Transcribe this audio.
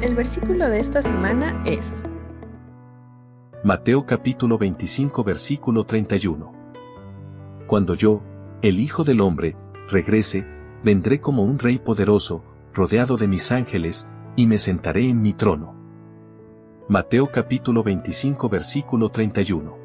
El versículo de esta semana es Mateo capítulo 25 versículo 31. Cuando yo, el Hijo del Hombre, regrese, vendré como un rey poderoso, rodeado de mis ángeles, y me sentaré en mi trono. Mateo capítulo 25 versículo 31.